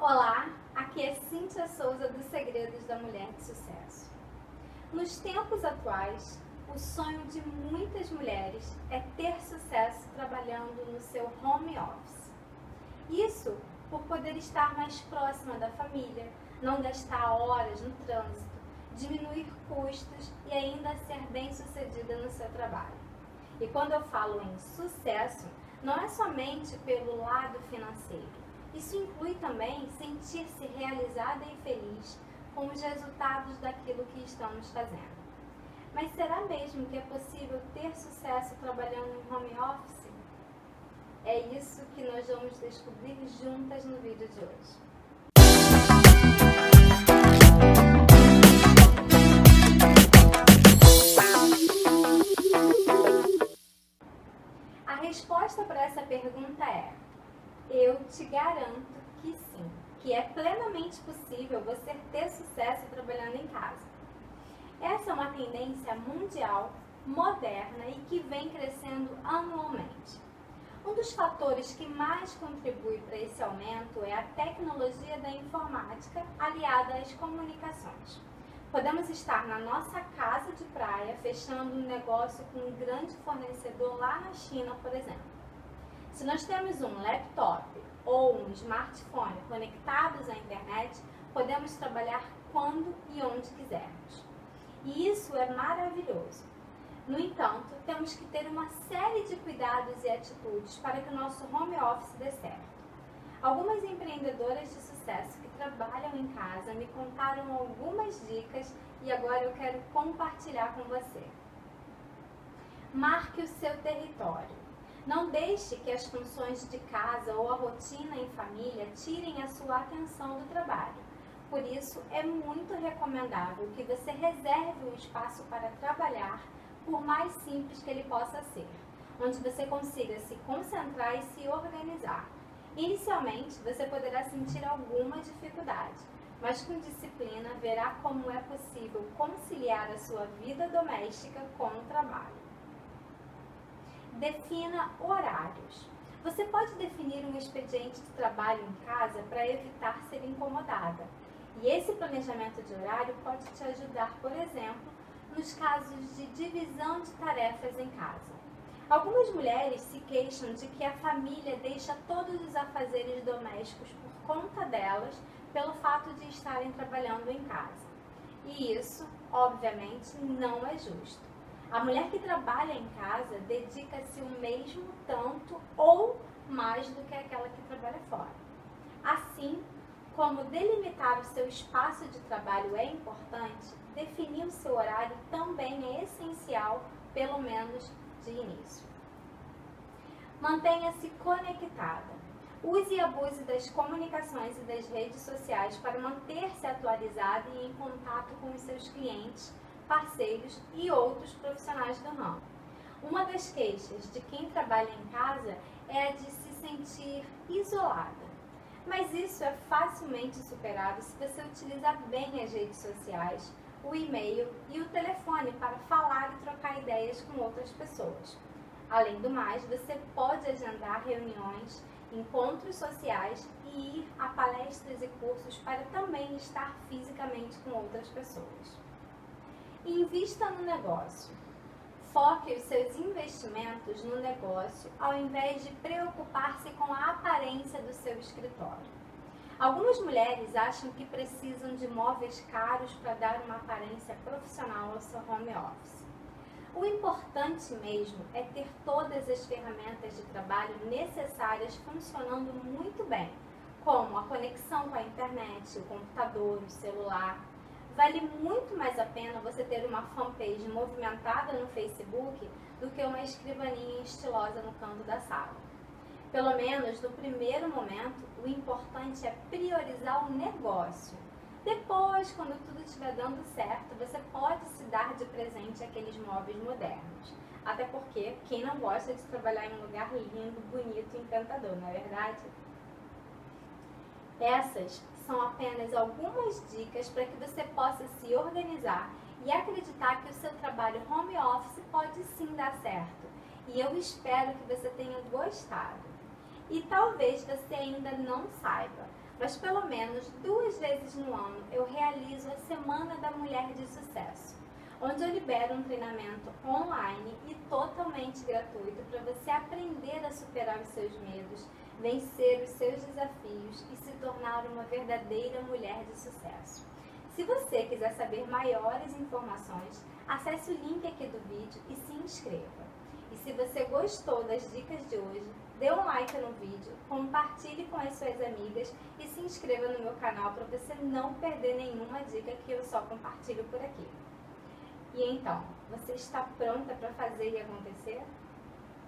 Olá, aqui é Cíntia Souza dos Segredos da Mulher de Sucesso. Nos tempos atuais, o sonho de muitas mulheres é ter sucesso trabalhando no seu home office. Isso por poder estar mais próxima da família, não gastar horas no trânsito, diminuir custos e ainda ser bem sucedida no seu trabalho. E quando eu falo em sucesso, não é somente pelo lado financeiro isso inclui também sentir-se realizada e feliz com os resultados daquilo que estamos fazendo. Mas será mesmo que é possível ter sucesso trabalhando em home office? É isso que nós vamos descobrir juntas no vídeo de hoje. A resposta para essa pergunta é eu te garanto que sim, que é plenamente possível você ter sucesso trabalhando em casa. Essa é uma tendência mundial, moderna e que vem crescendo anualmente. Um dos fatores que mais contribui para esse aumento é a tecnologia da informática aliada às comunicações. Podemos estar na nossa casa de praia fechando um negócio com um grande fornecedor lá na China, por exemplo se nós temos um laptop ou um smartphone conectados à internet, podemos trabalhar quando e onde quisermos. E isso é maravilhoso. No entanto, temos que ter uma série de cuidados e atitudes para que o nosso home office dê certo. Algumas empreendedoras de sucesso que trabalham em casa me contaram algumas dicas e agora eu quero compartilhar com você. Marque o seu território. Não deixe que as funções de casa ou a rotina em família tirem a sua atenção do trabalho. Por isso, é muito recomendável que você reserve um espaço para trabalhar, por mais simples que ele possa ser, onde você consiga se concentrar e se organizar. Inicialmente, você poderá sentir alguma dificuldade, mas com disciplina verá como é possível conciliar a sua vida doméstica com o trabalho. Defina horários. Você pode definir um expediente de trabalho em casa para evitar ser incomodada. E esse planejamento de horário pode te ajudar, por exemplo, nos casos de divisão de tarefas em casa. Algumas mulheres se queixam de que a família deixa todos os afazeres domésticos por conta delas pelo fato de estarem trabalhando em casa. E isso, obviamente, não é justo. A mulher que trabalha em casa dedica-se o mesmo tanto ou mais do que aquela que trabalha fora. Assim, como delimitar o seu espaço de trabalho é importante, definir o seu horário também é essencial, pelo menos de início. Mantenha-se conectada. Use e abuse das comunicações e das redes sociais para manter-se atualizada e em contato com os seus clientes parceiros e outros profissionais do ramo. Uma das queixas de quem trabalha em casa é a de se sentir isolada. Mas isso é facilmente superado se você utilizar bem as redes sociais, o e-mail e o telefone para falar e trocar ideias com outras pessoas. Além do mais, você pode agendar reuniões, encontros sociais e ir a palestras e cursos para também estar fisicamente com outras pessoas. Invista no negócio. Foque os seus investimentos no negócio ao invés de preocupar-se com a aparência do seu escritório. Algumas mulheres acham que precisam de móveis caros para dar uma aparência profissional ao seu home office. O importante mesmo é ter todas as ferramentas de trabalho necessárias funcionando muito bem, como a conexão com a internet, o computador, o celular, Vale muito mais a pena você ter uma fanpage movimentada no Facebook do que uma escrivaninha estilosa no canto da sala. Pelo menos no primeiro momento, o importante é priorizar o negócio. Depois, quando tudo estiver dando certo, você pode se dar de presente aqueles móveis modernos. Até porque quem não gosta de trabalhar em um lugar lindo, bonito e encantador, não é verdade? Essas são apenas algumas dicas para que você possa se organizar e acreditar que o seu trabalho home office pode sim dar certo. E eu espero que você tenha gostado. E talvez você ainda não saiba, mas pelo menos duas vezes no ano eu realizo a Semana da Mulher de Sucesso, onde eu libero um treinamento online e totalmente gratuito para você aprender a superar os seus medos, vencer os seus desafios e se tornar uma verdadeira mulher de sucesso. Se você quiser saber maiores informações, acesse o link aqui do vídeo e se inscreva. E se você gostou das dicas de hoje, dê um like no vídeo, compartilhe com as suas amigas e se inscreva no meu canal para você não perder nenhuma dica que eu só compartilho por aqui. E então, você está pronta para fazer e acontecer?